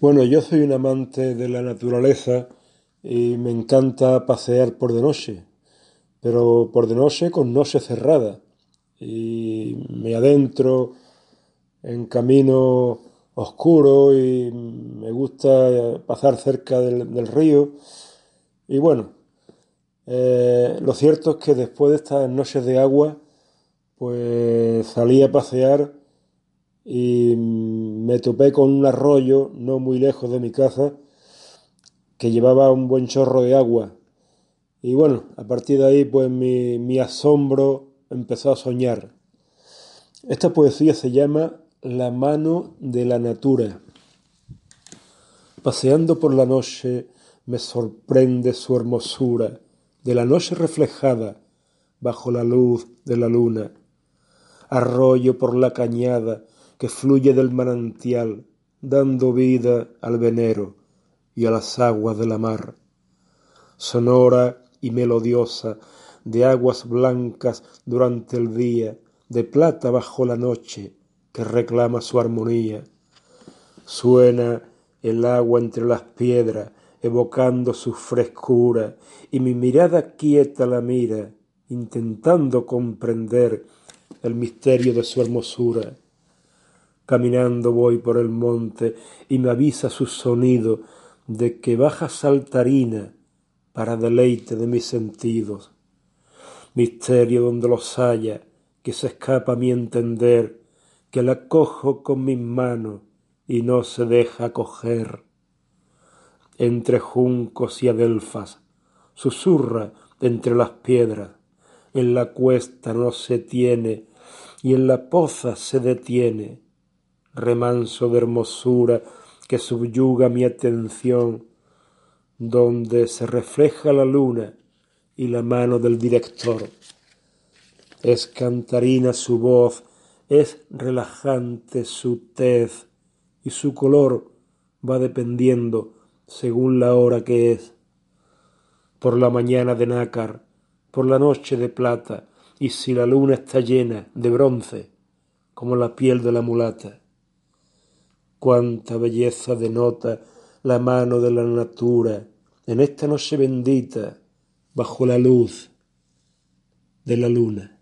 Bueno, yo soy un amante de la naturaleza y me encanta pasear por de noche, pero por de noche con noche cerrada. Y me adentro en camino oscuro y me gusta pasar cerca del, río. Y bueno, eh, lo cierto es que después de estas noches de agua, pues salí a pasear y me topé con un arroyo no muy lejos de mi casa que llevaba un buen chorro de agua. Y bueno, a partir de ahí pues mi, mi asombro empezó a soñar. Esta poesía se llama La mano de la natura. Paseando por la noche me sorprende su hermosura, de la noche reflejada bajo la luz de la luna. Arroyo por la cañada, que fluye del manantial, dando vida al venero y a las aguas de la mar. Sonora y melodiosa, de aguas blancas durante el día, de plata bajo la noche, que reclama su armonía. Suena el agua entre las piedras, evocando su frescura, y mi mirada quieta la mira, intentando comprender el misterio de su hermosura. Caminando voy por el monte y me avisa su sonido de que baja saltarina para deleite de mis sentidos. Misterio donde los haya, que se escapa a mi entender, que la cojo con mis manos y no se deja coger. Entre juncos y adelfas, susurra entre las piedras, en la cuesta no se tiene y en la poza se detiene remanso de hermosura que subyuga mi atención, donde se refleja la luna y la mano del director. Es cantarina su voz, es relajante su tez y su color va dependiendo según la hora que es. Por la mañana de nácar, por la noche de plata, y si la luna está llena de bronce, como la piel de la mulata cuánta belleza denota la mano de la natura en esta noche bendita bajo la luz de la luna.